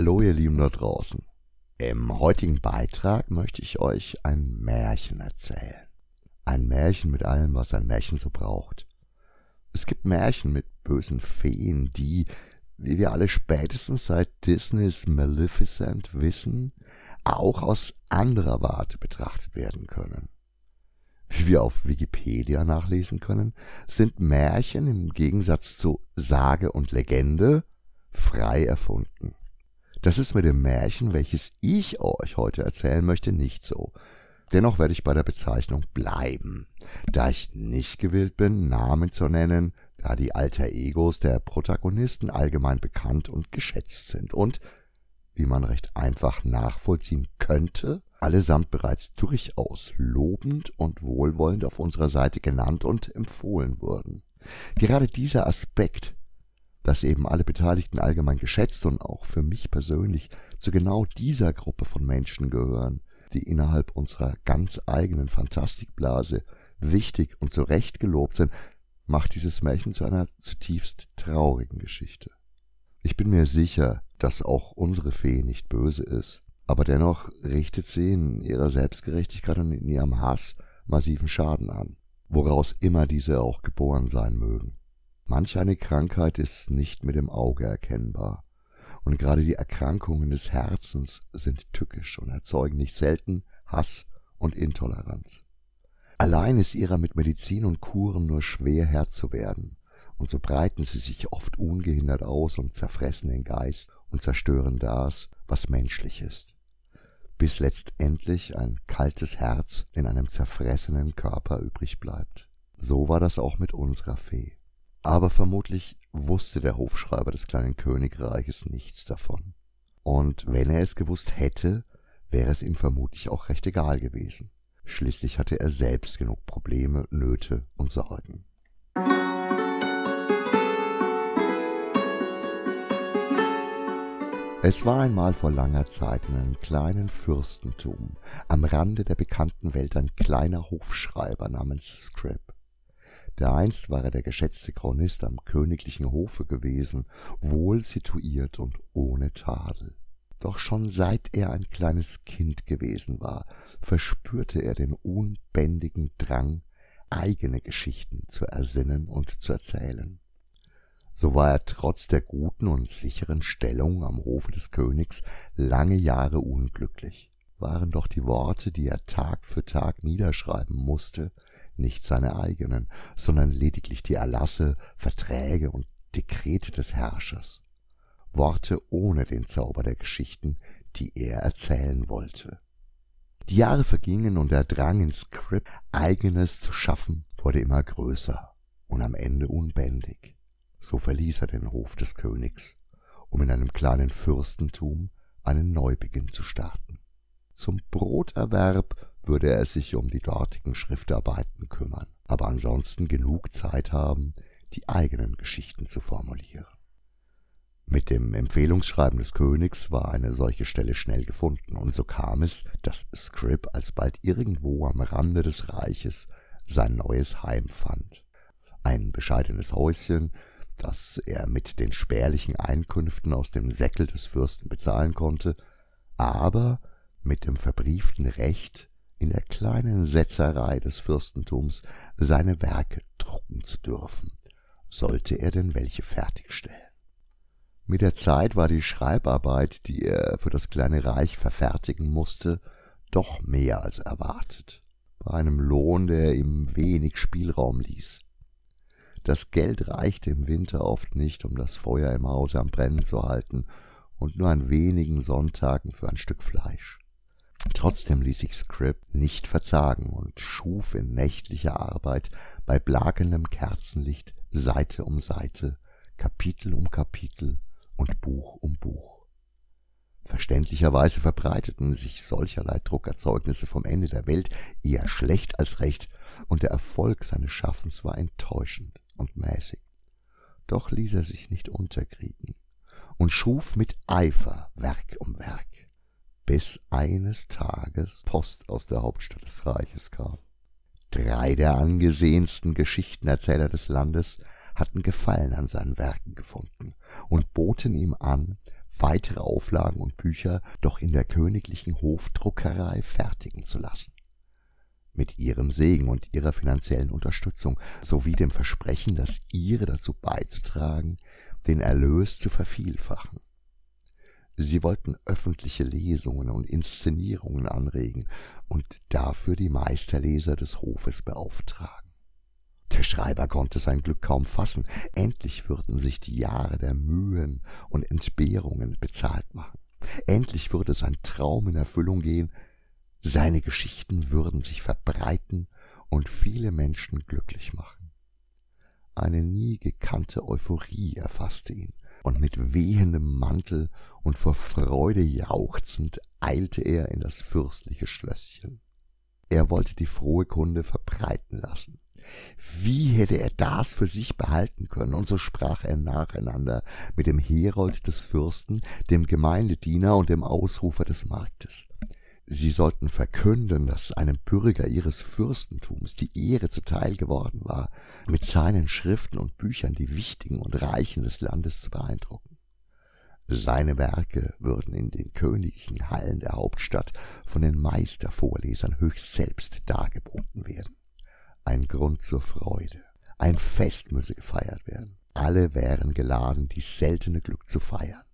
Hallo ihr Lieben da draußen. Im heutigen Beitrag möchte ich euch ein Märchen erzählen. Ein Märchen mit allem, was ein Märchen so braucht. Es gibt Märchen mit bösen Feen, die, wie wir alle spätestens seit Disneys Maleficent wissen, auch aus anderer Warte betrachtet werden können. Wie wir auf Wikipedia nachlesen können, sind Märchen im Gegensatz zu Sage und Legende frei erfunden. Das ist mit dem Märchen, welches ich euch heute erzählen möchte, nicht so. Dennoch werde ich bei der Bezeichnung bleiben, da ich nicht gewillt bin, Namen zu nennen, da die Alter Egos der Protagonisten allgemein bekannt und geschätzt sind und, wie man recht einfach nachvollziehen könnte, allesamt bereits durchaus lobend und wohlwollend auf unserer Seite genannt und empfohlen wurden. Gerade dieser Aspekt dass eben alle Beteiligten allgemein geschätzt und auch für mich persönlich zu genau dieser Gruppe von Menschen gehören, die innerhalb unserer ganz eigenen Fantastikblase wichtig und zu Recht gelobt sind, macht dieses Märchen zu einer zutiefst traurigen Geschichte. Ich bin mir sicher, dass auch unsere Fee nicht böse ist, aber dennoch richtet sie in ihrer Selbstgerechtigkeit und in ihrem Hass massiven Schaden an, woraus immer diese auch geboren sein mögen. Manch eine Krankheit ist nicht mit dem Auge erkennbar, und gerade die Erkrankungen des Herzens sind tückisch und erzeugen nicht selten Hass und Intoleranz. Allein ist ihrer mit Medizin und Kuren nur schwer Herr zu werden, und so breiten sie sich oft ungehindert aus und zerfressen den Geist und zerstören das, was menschlich ist, bis letztendlich ein kaltes Herz in einem zerfressenen Körper übrig bleibt. So war das auch mit unserer Fee. Aber vermutlich wusste der Hofschreiber des kleinen Königreiches nichts davon. Und wenn er es gewusst hätte, wäre es ihm vermutlich auch recht egal gewesen. Schließlich hatte er selbst genug Probleme, Nöte und Sorgen. Es war einmal vor langer Zeit in einem kleinen Fürstentum am Rande der bekannten Welt ein kleiner Hofschreiber namens Scrib. Dereinst war er der geschätzte Chronist am königlichen Hofe gewesen, wohl situiert und ohne Tadel. Doch schon seit er ein kleines Kind gewesen war, verspürte er den unbändigen Drang, eigene Geschichten zu ersinnen und zu erzählen. So war er trotz der guten und sicheren Stellung am Hofe des Königs lange Jahre unglücklich. Waren doch die Worte, die er Tag für Tag niederschreiben musste, nicht seine eigenen, sondern lediglich die Erlasse, Verträge und Dekrete des Herrschers, Worte ohne den Zauber der Geschichten, die er erzählen wollte. Die Jahre vergingen und der Drang ins Skript eigenes zu schaffen wurde immer größer und am Ende unbändig. So verließ er den Hof des Königs, um in einem kleinen Fürstentum einen Neubeginn zu starten. Zum Broterwerb würde er sich um die dortigen Schriftarbeiten kümmern, aber ansonsten genug Zeit haben, die eigenen Geschichten zu formulieren. Mit dem Empfehlungsschreiben des Königs war eine solche Stelle schnell gefunden, und so kam es, dass Scrib alsbald irgendwo am Rande des Reiches sein neues Heim fand. Ein bescheidenes Häuschen, das er mit den spärlichen Einkünften aus dem Säckel des Fürsten bezahlen konnte, aber mit dem verbrieften Recht, in der kleinen Setzerei des Fürstentums seine Werke drucken zu dürfen, sollte er denn welche fertigstellen. Mit der Zeit war die Schreibarbeit, die er für das kleine Reich verfertigen musste, doch mehr als erwartet, bei einem Lohn, der ihm wenig Spielraum ließ. Das Geld reichte im Winter oft nicht, um das Feuer im Hause am Brennen zu halten, und nur an wenigen Sonntagen für ein Stück Fleisch. Trotzdem ließ sich Script nicht verzagen und schuf in nächtlicher Arbeit bei blagendem Kerzenlicht Seite um Seite, Kapitel um Kapitel und Buch um Buch. Verständlicherweise verbreiteten sich solcherlei Druckerzeugnisse vom Ende der Welt eher schlecht als recht, und der Erfolg seines Schaffens war enttäuschend und mäßig. Doch ließ er sich nicht unterkriegen und schuf mit Eifer Werk um Werk bis eines Tages Post aus der Hauptstadt des Reiches kam. Drei der angesehensten Geschichtenerzähler des Landes hatten Gefallen an seinen Werken gefunden und boten ihm an, weitere Auflagen und Bücher doch in der königlichen Hofdruckerei fertigen zu lassen. Mit ihrem Segen und ihrer finanziellen Unterstützung sowie dem Versprechen, das ihre dazu beizutragen, den Erlös zu vervielfachen. Sie wollten öffentliche Lesungen und Inszenierungen anregen und dafür die Meisterleser des Hofes beauftragen. Der Schreiber konnte sein Glück kaum fassen, endlich würden sich die Jahre der Mühen und Entbehrungen bezahlt machen. Endlich würde sein Traum in Erfüllung gehen, seine Geschichten würden sich verbreiten und viele Menschen glücklich machen. Eine nie gekannte Euphorie erfasste ihn, und mit wehendem Mantel und vor Freude jauchzend eilte er in das fürstliche Schlösschen. Er wollte die frohe Kunde verbreiten lassen. Wie hätte er das für sich behalten können? Und so sprach er nacheinander mit dem Herold des Fürsten, dem Gemeindediener und dem Ausrufer des Marktes. Sie sollten verkünden, dass einem Bürger ihres Fürstentums die Ehre zuteil geworden war, mit seinen Schriften und Büchern die Wichtigen und Reichen des Landes zu beeindrucken. Seine Werke würden in den königlichen Hallen der Hauptstadt von den Meistervorlesern höchst selbst dargeboten werden. Ein Grund zur Freude. Ein Fest müsse gefeiert werden. Alle wären geladen, dies seltene Glück zu feiern.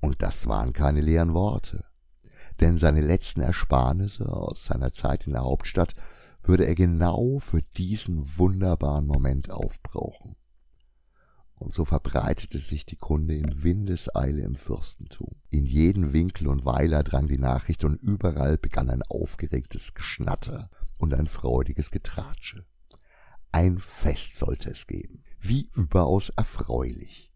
Und das waren keine leeren Worte denn seine letzten Ersparnisse aus seiner Zeit in der Hauptstadt würde er genau für diesen wunderbaren Moment aufbrauchen. Und so verbreitete sich die Kunde in Windeseile im Fürstentum. In jeden Winkel und Weiler drang die Nachricht und überall begann ein aufgeregtes Geschnatter und ein freudiges Getratsche. Ein Fest sollte es geben, wie überaus erfreulich.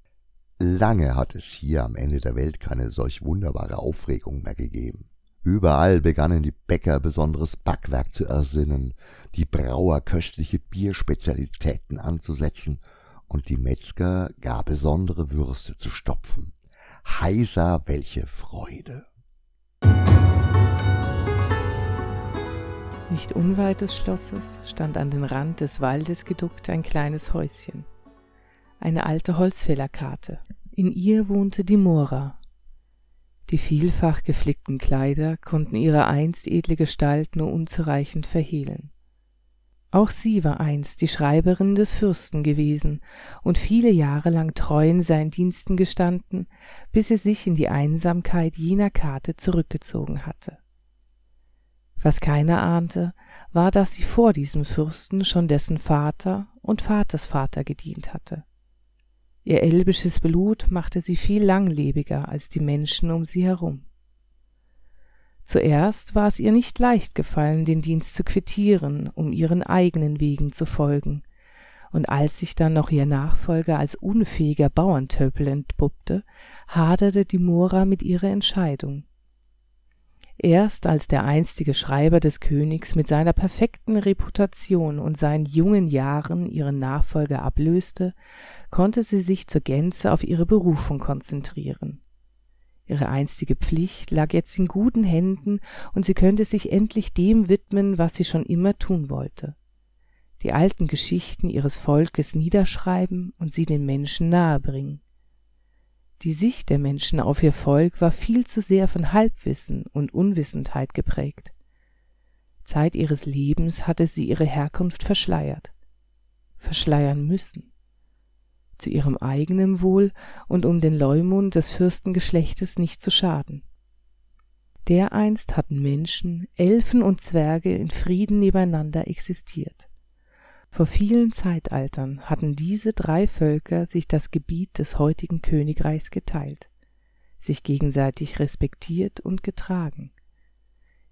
Lange hat es hier am Ende der Welt keine solch wunderbare Aufregung mehr gegeben. Überall begannen die Bäcker besonderes Backwerk zu ersinnen, die Brauer köstliche Bierspezialitäten anzusetzen und die Metzger gar besondere Würste zu stopfen. Heiser, welche Freude! Nicht unweit des Schlosses stand an den Rand des Waldes geduckt ein kleines Häuschen. Eine alte Holzfällerkarte. In ihr wohnte die Mora, die vielfach geflickten Kleider konnten ihre einst edle Gestalt nur unzureichend verhehlen. Auch sie war einst die Schreiberin des Fürsten gewesen und viele Jahre lang treu in seinen Diensten gestanden, bis er sich in die Einsamkeit jener Karte zurückgezogen hatte. Was keiner ahnte, war, dass sie vor diesem Fürsten schon dessen Vater und Vatersvater gedient hatte. Ihr elbisches Blut machte sie viel langlebiger als die Menschen um sie herum. Zuerst war es ihr nicht leicht gefallen, den Dienst zu quittieren, um ihren eigenen Wegen zu folgen, und als sich dann noch ihr Nachfolger als unfähiger Bauerntöpel entpuppte, haderte die Mora mit ihrer Entscheidung. Erst als der einstige Schreiber des Königs mit seiner perfekten Reputation und seinen jungen Jahren ihren Nachfolger ablöste, konnte sie sich zur Gänze auf ihre Berufung konzentrieren. Ihre einstige Pflicht lag jetzt in guten Händen, und sie könnte sich endlich dem widmen, was sie schon immer tun wollte die alten Geschichten ihres Volkes niederschreiben und sie den Menschen nahebringen. Die Sicht der Menschen auf ihr Volk war viel zu sehr von Halbwissen und Unwissendheit geprägt. Zeit ihres Lebens hatte sie ihre Herkunft verschleiert, verschleiern müssen, zu ihrem eigenen Wohl und um den Leumund des Fürstengeschlechtes nicht zu schaden. Dereinst hatten Menschen, Elfen und Zwerge in Frieden nebeneinander existiert. Vor vielen Zeitaltern hatten diese drei Völker sich das Gebiet des heutigen Königreichs geteilt, sich gegenseitig respektiert und getragen.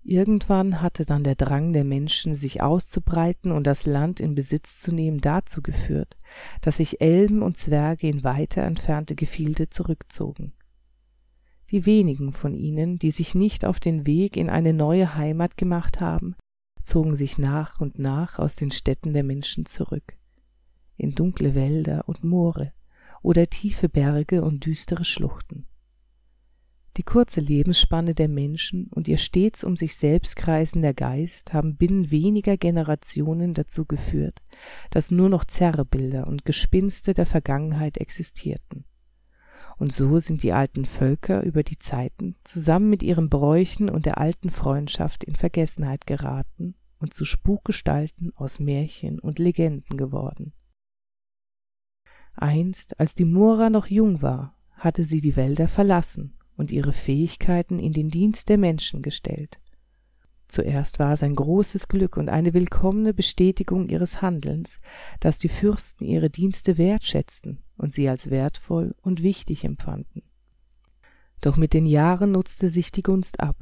Irgendwann hatte dann der Drang der Menschen, sich auszubreiten und das Land in Besitz zu nehmen, dazu geführt, dass sich Elben und Zwerge in weiter entfernte Gefilde zurückzogen. Die wenigen von ihnen, die sich nicht auf den Weg in eine neue Heimat gemacht haben, zogen sich nach und nach aus den Städten der Menschen zurück, in dunkle Wälder und Moore oder tiefe Berge und düstere Schluchten. Die kurze Lebensspanne der Menschen und ihr stets um sich selbst kreisender Geist haben binnen weniger Generationen dazu geführt, dass nur noch Zerrbilder und Gespinste der Vergangenheit existierten. und so sind die alten Völker über die Zeiten zusammen mit ihren Bräuchen und der alten Freundschaft in Vergessenheit geraten und zu Spukgestalten aus Märchen und Legenden geworden. Einst, als die Mora noch jung war, hatte sie die Wälder verlassen und ihre Fähigkeiten in den Dienst der Menschen gestellt. Zuerst war es ein großes Glück und eine willkommene Bestätigung ihres Handelns, dass die Fürsten ihre Dienste wertschätzten und sie als wertvoll und wichtig empfanden. Doch mit den Jahren nutzte sich die Gunst ab,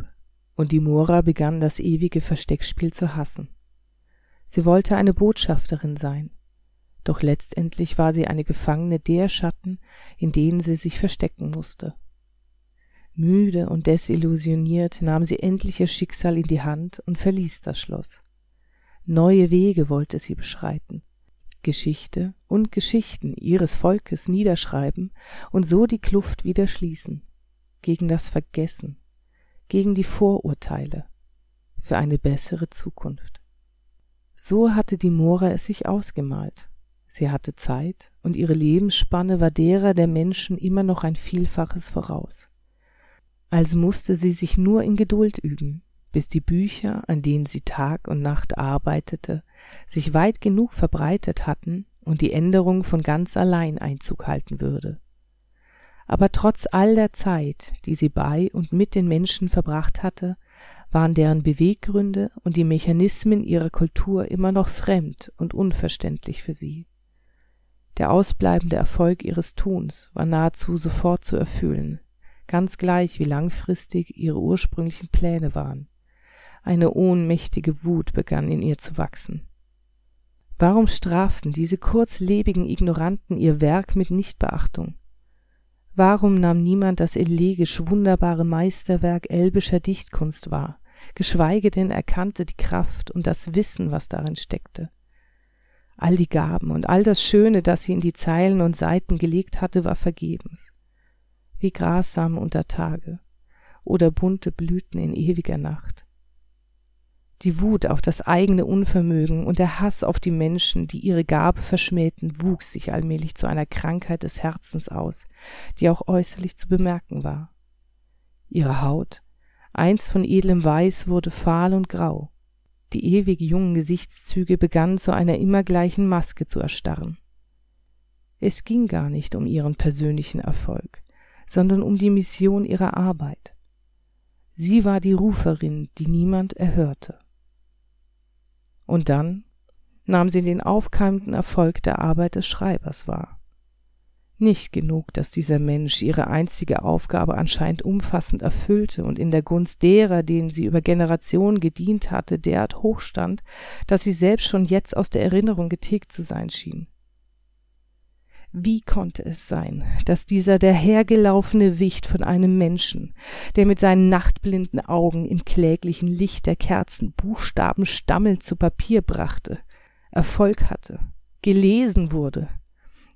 und die Mora begann das ewige Versteckspiel zu hassen. Sie wollte eine Botschafterin sein, doch letztendlich war sie eine Gefangene der Schatten, in denen sie sich verstecken musste. Müde und desillusioniert nahm sie endlich ihr Schicksal in die Hand und verließ das Schloss. Neue Wege wollte sie beschreiten, Geschichte und Geschichten ihres Volkes niederschreiben und so die Kluft wieder schließen, gegen das Vergessen, gegen die Vorurteile, für eine bessere Zukunft. So hatte die Mora es sich ausgemalt. Sie hatte Zeit, und ihre Lebensspanne war derer der Menschen immer noch ein Vielfaches voraus also musste sie sich nur in Geduld üben, bis die Bücher, an denen sie Tag und Nacht arbeitete, sich weit genug verbreitet hatten und die Änderung von ganz allein Einzug halten würde. Aber trotz all der Zeit, die sie bei und mit den Menschen verbracht hatte, waren deren Beweggründe und die Mechanismen ihrer Kultur immer noch fremd und unverständlich für sie. Der ausbleibende Erfolg ihres Tuns war nahezu sofort zu erfüllen, ganz gleich wie langfristig ihre ursprünglichen Pläne waren. Eine ohnmächtige Wut begann in ihr zu wachsen. Warum straften diese kurzlebigen Ignoranten ihr Werk mit Nichtbeachtung? Warum nahm niemand das elegisch wunderbare Meisterwerk elbischer Dichtkunst wahr, geschweige denn erkannte die Kraft und das Wissen, was darin steckte? All die Gaben und all das Schöne, das sie in die Zeilen und Seiten gelegt hatte, war vergebens wie Grassamen unter Tage oder bunte Blüten in ewiger Nacht. Die Wut auf das eigene Unvermögen und der Hass auf die Menschen, die ihre Gabe verschmähten, wuchs sich allmählich zu einer Krankheit des Herzens aus, die auch äußerlich zu bemerken war. Ihre Haut, einst von edlem Weiß, wurde fahl und grau. Die ewig jungen Gesichtszüge begannen zu einer immer gleichen Maske zu erstarren. Es ging gar nicht um ihren persönlichen Erfolg sondern um die Mission ihrer Arbeit. Sie war die Ruferin, die niemand erhörte. Und dann nahm sie den aufkeimenden Erfolg der Arbeit des Schreibers wahr. Nicht genug, dass dieser Mensch ihre einzige Aufgabe anscheinend umfassend erfüllte und in der Gunst derer, denen sie über Generationen gedient hatte, derart hoch stand, dass sie selbst schon jetzt aus der Erinnerung getilgt zu sein schien. Wie konnte es sein, dass dieser dahergelaufene Wicht von einem Menschen, der mit seinen nachtblinden Augen im kläglichen Licht der Kerzen Buchstaben stammelnd zu Papier brachte, Erfolg hatte, gelesen wurde,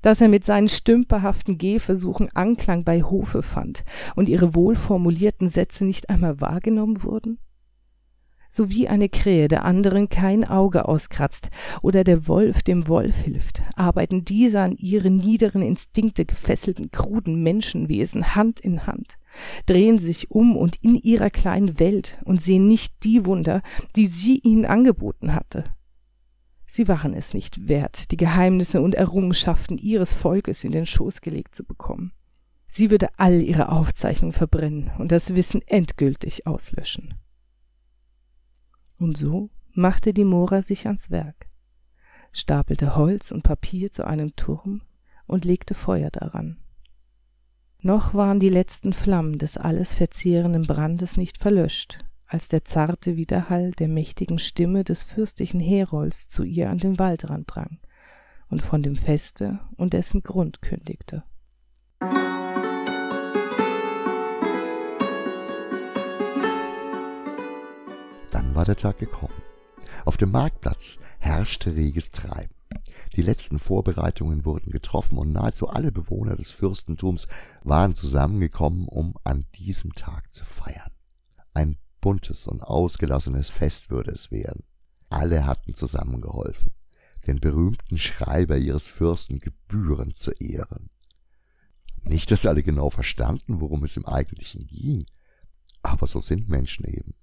dass er mit seinen stümperhaften Gehversuchen Anklang bei Hofe fand und ihre wohlformulierten Sätze nicht einmal wahrgenommen wurden? So wie eine Krähe der anderen kein Auge auskratzt oder der Wolf dem Wolf hilft, arbeiten diese an ihre niederen Instinkte gefesselten kruden Menschenwesen Hand in Hand, drehen sich um und in ihrer kleinen Welt und sehen nicht die Wunder, die sie ihnen angeboten hatte. Sie waren es nicht wert, die Geheimnisse und Errungenschaften ihres Volkes in den Schoß gelegt zu bekommen. Sie würde all ihre Aufzeichnungen verbrennen und das Wissen endgültig auslöschen. Und so machte die Mora sich ans Werk, stapelte Holz und Papier zu einem Turm und legte Feuer daran. Noch waren die letzten Flammen des alles verzehrenden Brandes nicht verlöscht, als der zarte Widerhall der mächtigen Stimme des fürstlichen Herolds zu ihr an den Waldrand drang und von dem Feste und dessen Grund kündigte. War der Tag gekommen. Auf dem Marktplatz herrschte reges Treiben. Die letzten Vorbereitungen wurden getroffen und nahezu alle Bewohner des Fürstentums waren zusammengekommen, um an diesem Tag zu feiern. Ein buntes und ausgelassenes Fest würde es werden. Alle hatten zusammengeholfen, den berühmten Schreiber ihres Fürsten gebührend zu ehren. Nicht, dass alle genau verstanden, worum es im Eigentlichen ging, aber so sind Menschen eben.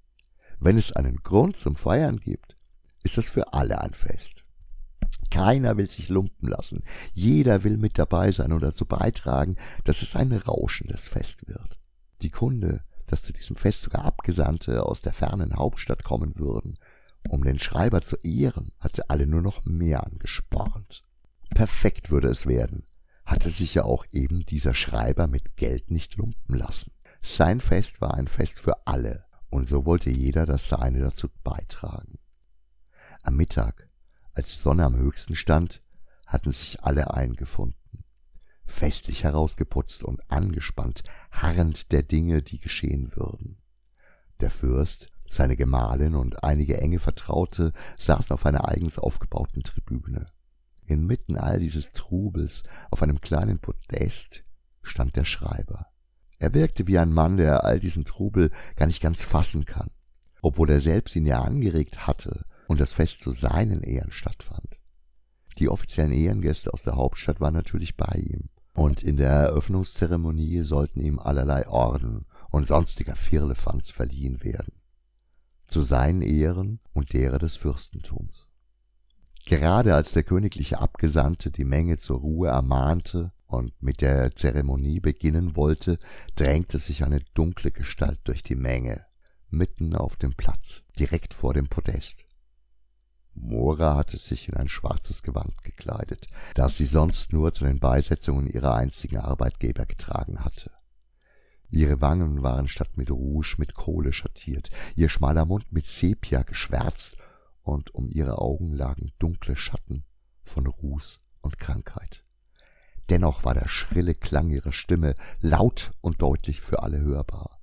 Wenn es einen Grund zum Feiern gibt, ist das für alle ein Fest. Keiner will sich lumpen lassen, jeder will mit dabei sein und dazu beitragen, dass es ein rauschendes Fest wird. Die Kunde, dass zu diesem Fest sogar Abgesandte aus der fernen Hauptstadt kommen würden, um den Schreiber zu ehren, hatte alle nur noch mehr angespornt. Perfekt würde es werden, hatte sich ja auch eben dieser Schreiber mit Geld nicht lumpen lassen. Sein Fest war ein Fest für alle, und so wollte jeder das Seine dazu beitragen. Am Mittag, als die Sonne am höchsten stand, hatten sich alle eingefunden, festlich herausgeputzt und angespannt, harrend der Dinge, die geschehen würden. Der Fürst, seine Gemahlin und einige enge Vertraute saßen auf einer eigens aufgebauten Tribüne. Inmitten all dieses Trubels, auf einem kleinen Podest, stand der Schreiber. Er wirkte wie ein Mann, der all diesen Trubel gar nicht ganz fassen kann, obwohl er selbst ihn ja angeregt hatte und das Fest zu seinen Ehren stattfand. Die offiziellen Ehrengäste aus der Hauptstadt waren natürlich bei ihm, und in der Eröffnungszeremonie sollten ihm allerlei Orden und sonstiger Firlefanz verliehen werden, zu seinen Ehren und derer des Fürstentums. Gerade als der königliche Abgesandte die Menge zur Ruhe ermahnte und mit der Zeremonie beginnen wollte, drängte sich eine dunkle Gestalt durch die Menge, mitten auf dem Platz, direkt vor dem Podest. Mora hatte sich in ein schwarzes Gewand gekleidet, das sie sonst nur zu den Beisetzungen ihrer einzigen Arbeitgeber getragen hatte. Ihre Wangen waren statt mit Rouge mit Kohle schattiert, ihr schmaler Mund mit Sepia geschwärzt und um ihre Augen lagen dunkle Schatten von Ruß und Krankheit. Dennoch war der schrille Klang ihrer Stimme laut und deutlich für alle hörbar,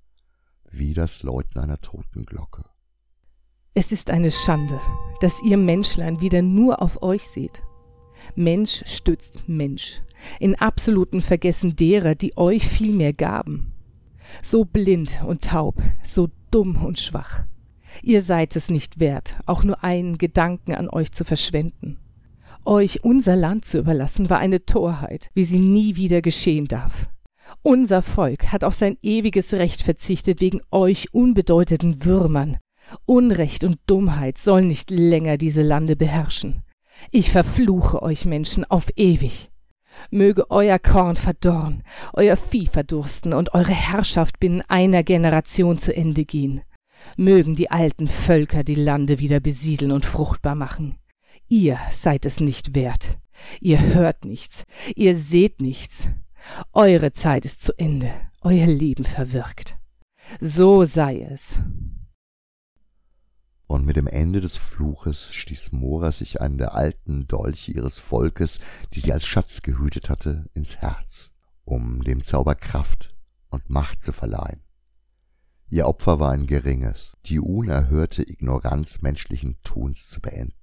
wie das Läuten einer Totenglocke. Es ist eine Schande, dass ihr Menschlein wieder nur auf euch seht. Mensch stützt Mensch, in absoluten Vergessen derer, die euch viel mehr gaben. So blind und taub, so dumm und schwach. Ihr seid es nicht wert, auch nur einen Gedanken an euch zu verschwenden. Euch unser Land zu überlassen, war eine Torheit, wie sie nie wieder geschehen darf. Unser Volk hat auf sein ewiges Recht verzichtet wegen euch unbedeutenden Würmern. Unrecht und Dummheit sollen nicht länger diese Lande beherrschen. Ich verfluche euch Menschen auf ewig. Möge euer Korn verdorren, euer Vieh verdursten und eure Herrschaft binnen einer Generation zu Ende gehen. Mögen die alten Völker die Lande wieder besiedeln und fruchtbar machen. Ihr seid es nicht wert. Ihr hört nichts, ihr seht nichts. Eure Zeit ist zu Ende, euer Leben verwirkt. So sei es. Und mit dem Ende des Fluches stieß Mora sich einen der alten Dolche ihres Volkes, die sie als Schatz gehütet hatte, ins Herz, um dem Zauber Kraft und Macht zu verleihen. Ihr Opfer war ein geringes, die unerhörte Ignoranz menschlichen Tuns zu beenden.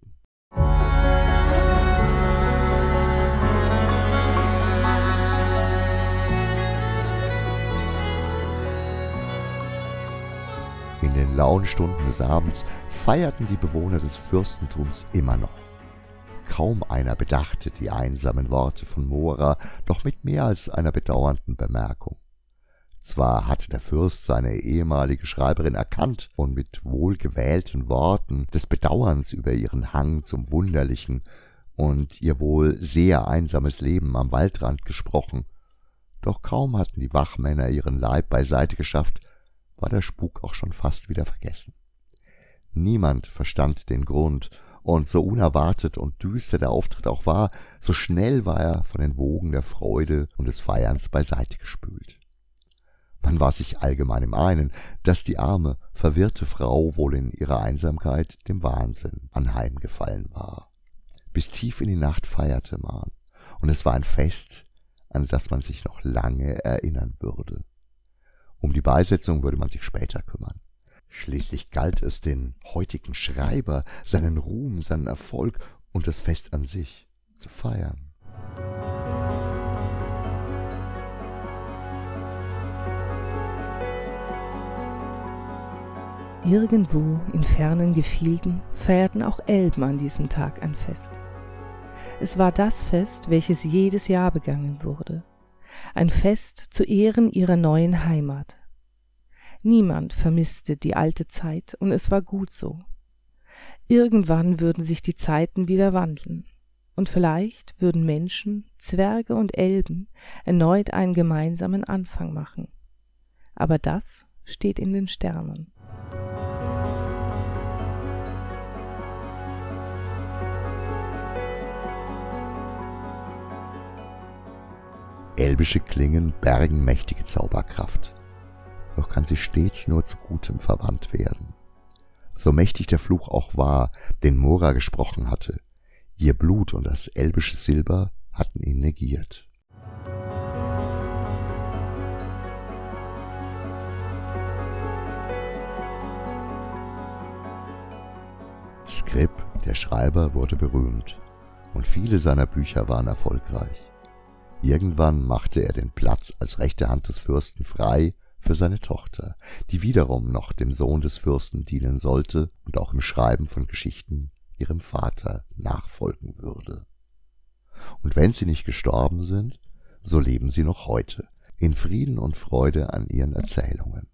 Lauen Stunden des Abends feierten die Bewohner des Fürstentums immer noch. Kaum einer bedachte die einsamen Worte von Mora, doch mit mehr als einer bedauernden Bemerkung. Zwar hatte der Fürst seine ehemalige Schreiberin erkannt und mit wohlgewählten Worten des Bedauerns über ihren Hang zum Wunderlichen und ihr wohl sehr einsames Leben am Waldrand gesprochen, doch kaum hatten die Wachmänner ihren Leib beiseite geschafft, war der Spuk auch schon fast wieder vergessen. Niemand verstand den Grund, und so unerwartet und düster der Auftritt auch war, so schnell war er von den Wogen der Freude und des Feierns beiseite gespült. Man war sich allgemein im einen, dass die arme, verwirrte Frau wohl in ihrer Einsamkeit dem Wahnsinn anheimgefallen war. Bis tief in die Nacht feierte man, und es war ein Fest, an das man sich noch lange erinnern würde. Um die Beisetzung würde man sich später kümmern. Schließlich galt es den heutigen Schreiber, seinen Ruhm, seinen Erfolg und das Fest an sich zu feiern. Irgendwo in fernen Gefilden feierten auch Elben an diesem Tag ein Fest. Es war das Fest, welches jedes Jahr begangen wurde. Ein Fest zu Ehren ihrer neuen Heimat. Niemand vermisste die alte Zeit, und es war gut so. Irgendwann würden sich die Zeiten wieder wandeln, und vielleicht würden Menschen, Zwerge und Elben erneut einen gemeinsamen Anfang machen. Aber das steht in den Sternen. Elbische Klingen bergen mächtige Zauberkraft, doch kann sie stets nur zu Gutem verwandt werden. So mächtig der Fluch auch war, den Mora gesprochen hatte, ihr Blut und das elbische Silber hatten ihn negiert. Skrip, der Schreiber, wurde berühmt, und viele seiner Bücher waren erfolgreich. Irgendwann machte er den Platz als rechte Hand des Fürsten frei für seine Tochter, die wiederum noch dem Sohn des Fürsten dienen sollte und auch im Schreiben von Geschichten ihrem Vater nachfolgen würde. Und wenn sie nicht gestorben sind, so leben sie noch heute in Frieden und Freude an ihren Erzählungen.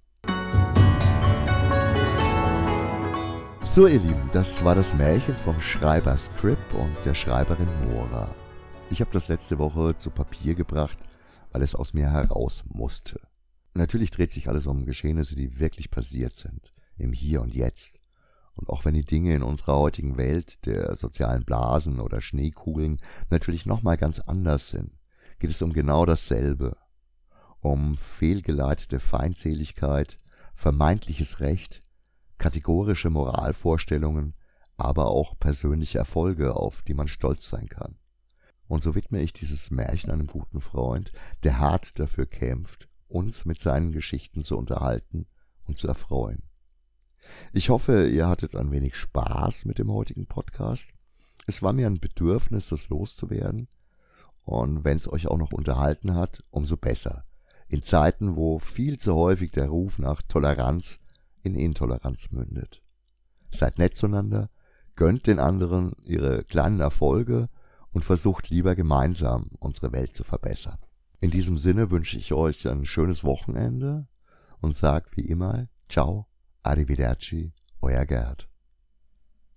So ihr Lieben, das war das Märchen vom Schreiber Scrip und der Schreiberin Mora. Ich habe das letzte Woche zu Papier gebracht, weil es aus mir heraus musste. Natürlich dreht sich alles um Geschehnisse, die wirklich passiert sind, im Hier und Jetzt. Und auch wenn die Dinge in unserer heutigen Welt der sozialen Blasen oder Schneekugeln natürlich nochmal ganz anders sind, geht es um genau dasselbe. Um fehlgeleitete Feindseligkeit, vermeintliches Recht, kategorische Moralvorstellungen, aber auch persönliche Erfolge, auf die man stolz sein kann. Und so widme ich dieses Märchen einem guten Freund, der hart dafür kämpft, uns mit seinen Geschichten zu unterhalten und zu erfreuen. Ich hoffe, ihr hattet ein wenig Spaß mit dem heutigen Podcast. Es war mir ein Bedürfnis, das loszuwerden. Und wenn es euch auch noch unterhalten hat, umso besser. In Zeiten, wo viel zu häufig der Ruf nach Toleranz in Intoleranz mündet. Seid nett zueinander, gönnt den anderen ihre kleinen Erfolge und versucht lieber gemeinsam unsere Welt zu verbessern. In diesem Sinne wünsche ich euch ein schönes Wochenende und sag wie immer Ciao, Arrivederci, euer Gerd.